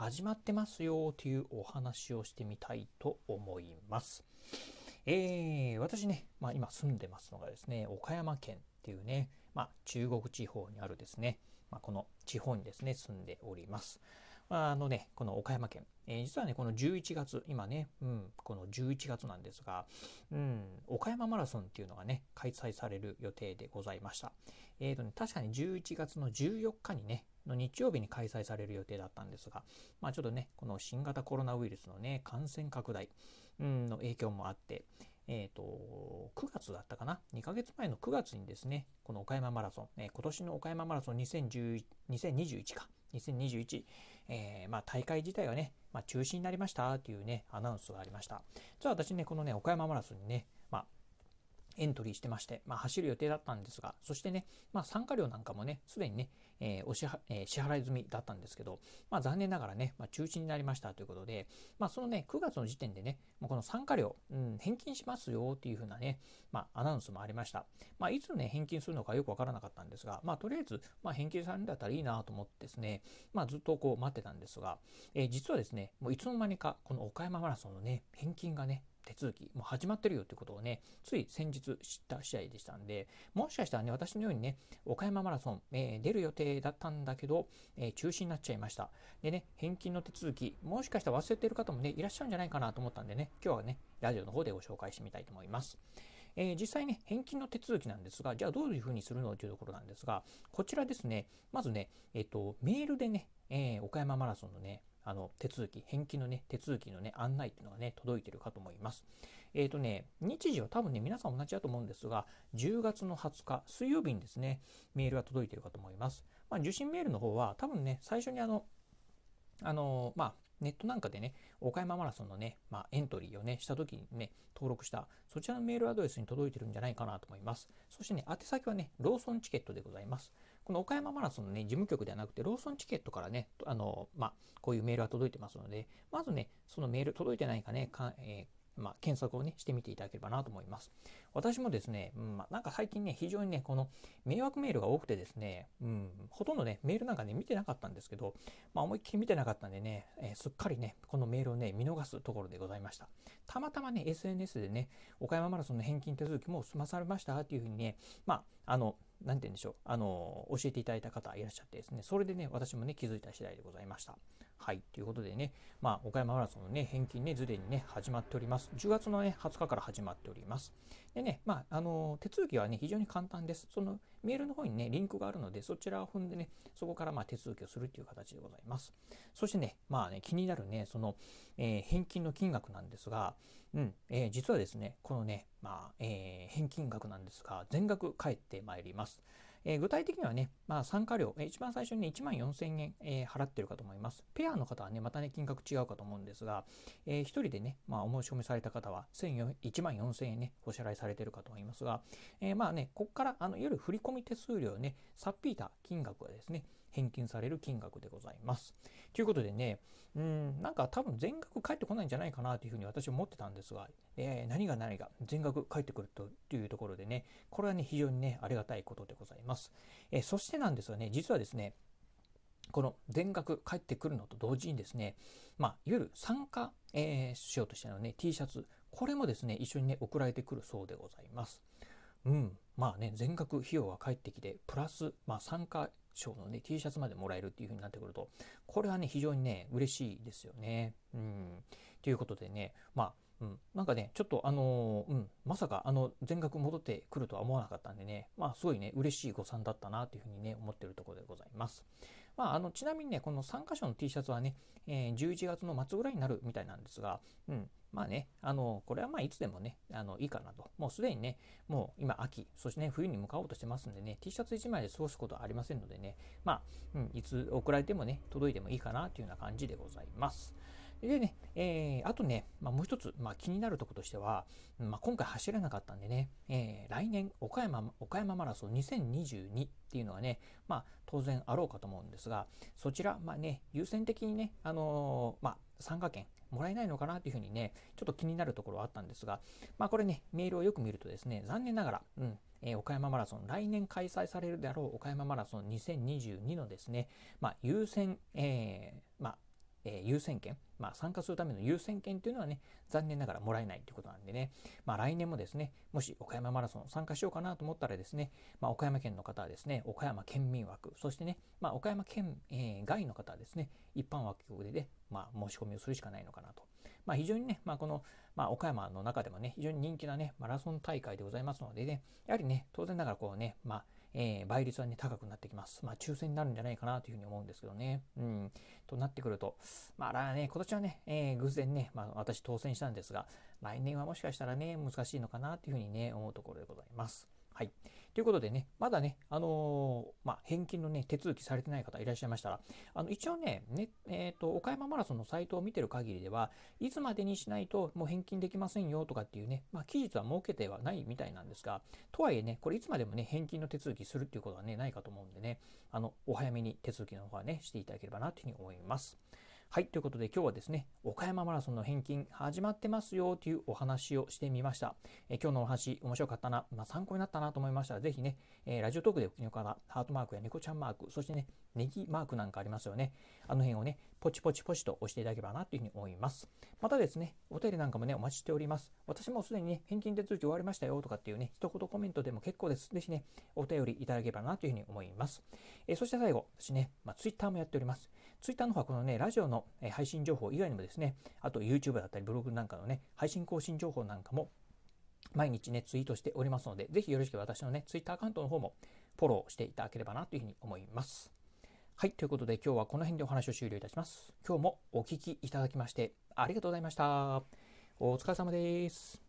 始まってますよというお話をしてみたいと思います。えー、私ね、まあ、今住んでますのがですね、岡山県っていうね、まあ、中国地方にあるですね、まあ、この地方にですね、住んでおります。あのね、この岡山県、えー、実はね、この11月、今ね、うん、この11月なんですが、うん、岡山マラソンっていうのがね、開催される予定でございました。えーとね、確かに11月の14日にね、の日曜日に開催される予定だったんですが、まあちょっとね、この新型コロナウイルスのね、感染拡大の影響もあって、え、ー、と、9月だったかな ?2 ヶ月前の9月にですね、この岡山マラソン、えー、今年の岡山マラソン2010 2021か、2021、えー、まあ大会自体はね、まあ中止になりましたというね、アナウンスがありました。じゃあ私ね、このね、岡山マラソンにね、エントリーしてまして、まあ、走る予定だったんですが、そしてね、まあ、参加料なんかもね、すでにね、えー、お支払、えー、支払い済みだったんですけど、まあ、残念ながらね、まあ、中止になりましたということで、まあ、そのね、9月の時点でね、もうこの参加料、うん、返金しますよっていうふうなね、まあ、アナウンスもありました。まあ、いつね、返金するのかよくわからなかったんですが、まあ、とりあえず、まあ、返金されるんだったらいいなと思ってですね、まあ、ずっとこう待ってたんですが、えー、実はですね、もういつの間にか、この岡山マラソンのね、返金がね、手続き、もう始まってるよってことをね、つい先日知った試合でしたんで、もしかしたらね、私のようにね、岡山マラソン、えー、出る予定だったんだけど、えー、中止になっちゃいました。でね、返金の手続き、もしかしたら忘れてる方もね、いらっしゃるんじゃないかなと思ったんでね、今日はね、ラジオの方でご紹介してみたいと思います。えー、実際ね、返金の手続きなんですが、じゃあどういうふうにするのというところなんですが、こちらですね、まずね、えっ、と、メールでね、え、岡山マラソンのね、あの、手続き、返金のね、手続きのね、案内っていうのがね、届いてるかと思います。え、ー、とね、日時は多分ね、皆さん同じだと思うんですが、10月の20日、水曜日にですね、メールが届いてるかと思います。まあ、受信メールの方は、多分ね、最初にあの、あの、まあ、ネットなんかでね、岡山マラソンのね、まあ、エントリーをね、した時にね、登録した、そちらのメールアドレスに届いてるんじゃないかなと思います。そしてね、宛先はね、ローソンチケットでございます。この岡山マラソンのね、事務局ではなくて、ローソンチケットからね、あの、まあ、こういうメールが届いてますので、まずね、そのメール届いてないかね、かえーまあ、検索をね、してみていただければなと思います。私もですね、うん、まあ、なんか最近ね、非常にね、この迷惑メールが多くてですね、うん、ほとんどね、メールなんかね、見てなかったんですけど、まあ、思いっきり見てなかったんでね、えー、すっかりね、このメールをね、見逃すところでございました。たまたまね、SNS でね、岡山マラソンの返金手続きも済まされましたっていうふうにね、まあ、あの、何て言うんでしょう、あの、教えていただいた方いらっしゃってですね、それでね、私もね、気づいた次第でございました。はい。ということでね、まあ、岡山マラソンのね、返金ね、すでにね、始まっております。10月のね、20日から始まっております。でね、まあ、あの、手続きはね、非常に簡単です。そのメールの方にね、リンクがあるので、そちらを踏んでね、そこからまあ手続きをするという形でございます。そしてね、まあね、気になるね、その、えー、返金の金額なんですが、うん、えー、実はですね、このね、まあ、えー、返金額なんですが、全額返ってまいります。えー、具体的にはね、まあ、参加料、えー、一番最初に、ね、1万4000円、えー、払ってるかと思います。ペアの方はね、またね、金額違うかと思うんですが、えー、1人でね、まあ、お申し込みされた方は1万4000円ね、お支払いされてるかと思いますが、えー、まあね、ここから、あの、いわゆる振込手数料ね、さっぴいた金額はですね、返金される金額でございます。ということでね、うん、なんか多分全額返ってこないんじゃないかなというふうに私は思ってたんですが、えー、何が何が全額返ってくるというところでね、これはね、非常にね、ありがたいことでございます。ますえ、そしてなんですがね、実はですね、この全額返ってくるのと同時にですね、まあ、いわゆる参加、えー、しようとしてのね、T シャツ、これもですね、一緒にね、送られてくるそうでございます。うん。まあね、全額費用が返ってきて、プラス、まあ参加賞のね、T シャツまでもらえるっていう風になってくると、これはね、非常にね、嬉しいですよね。うん。ということでね、まあ、うん、なんかね、ちょっとあのー、うん、まさかあの全額戻ってくるとは思わなかったんでね、まあすごいね、嬉しい誤算だったなというふうにね、思ってるところでございます。まああの、ちなみにね、この3箇所の T シャツはね、えー、11月の末ぐらいになるみたいなんですが、うん、まあね、あの、これはまあいつでもね、あの、いいかなと。もうすでにね、もう今秋、そしてね、冬に向かおうとしてますんでね、T シャツ1枚で過ごすことはありませんのでね、まあ、うん、いつ送られてもね、届いてもいいかなというような感じでございます。でね、えー、あとね、まあ、もう一つ、まあ、気になるところとしては、まあ、今回走れなかったんでね、えー、来年岡山、岡山マラソン2022っていうのがね、まあ、当然あろうかと思うんですが、そちら、まあね、優先的にね、あのー、まあ、参加券もらえないのかなというふうにね、ちょっと気になるところはあったんですが、まあこれね、メールをよく見るとですね、残念ながら、うん、えー、岡山マラソン、来年開催されるであろう岡山マラソン2022のですね、まあ優先、えー、えー、優先権、まあ、参加するための優先権というのはね、残念ながらもらえないということなんでね、まあ、来年もですね、もし岡山マラソン参加しようかなと思ったらですね、まあ、岡山県の方はですね、岡山県民枠、そしてね、まあ、岡山県、えー、外の方はですね、一般枠で、ね、まあ、申し込みをするしかないのかなと。まあ、非常にね、まあ、この、まあ、岡山の中でもね、非常に人気なね、マラソン大会でございますのでね、やはりね、当然ながらこうね、まあ、えー、倍率はね、高くなってきます。まあ、抽選になるんじゃないかなというふうに思うんですけどね。うん。となってくると、まあ、ね、今年はね、えー、偶然ね、まあ、私当選したんですが、来年はもしかしたらね、難しいのかなというふうにね、思うところでございます。はい。ということでね、まだね、あのー、まあ、返金のね、手続きされてない方いらっしゃいましたら、あの、一応ね、ね、えっ、ー、と、岡山マラソンのサイトを見てる限りでは、いつまでにしないともう返金できませんよとかっていうね、まあ、期日は設けてはないみたいなんですが、とはいえね、これいつまでもね、返金の手続きするっていうことはね、ないかと思うんでね、あの、お早めに手続きの方はね、していただければなというふうに思います。はい、ということで今日はですね、岡山マラソンの返金始まってますよというお話をしてみました。え今日のお話面白かったな、まあ、参考になったなと思いましたら、ぜひね、えー、ラジオトークでお聞きの方、ハートマークや猫ちゃんマーク、そしてね、ネギマークなんかありますよね。あの辺をね、ポチポチポチと押していただければなというふうに思います。またですね、お便りなんかもね、お待ちしております。私もすでにね、返金手続き終わりましたよとかっていうね、一言コメントでも結構です。ぜひね、お便りいただければなというふうに思います。えー、そして最後、私ね、まあ、Twitter もやっております。ツイッターの方はこのね、ラジオの配信情報以外にもですね、あと YouTube だったりブログなんかのね、配信更新情報なんかも毎日ね、ツイートしておりますので、ぜひよろしく私のね、Twitter アカウントの方もフォローしていただければなというふうに思います。はい、ということで今日はこの辺でお話を終了いたします。今日もお聴きいただきましてありがとうございました。お疲れ様です。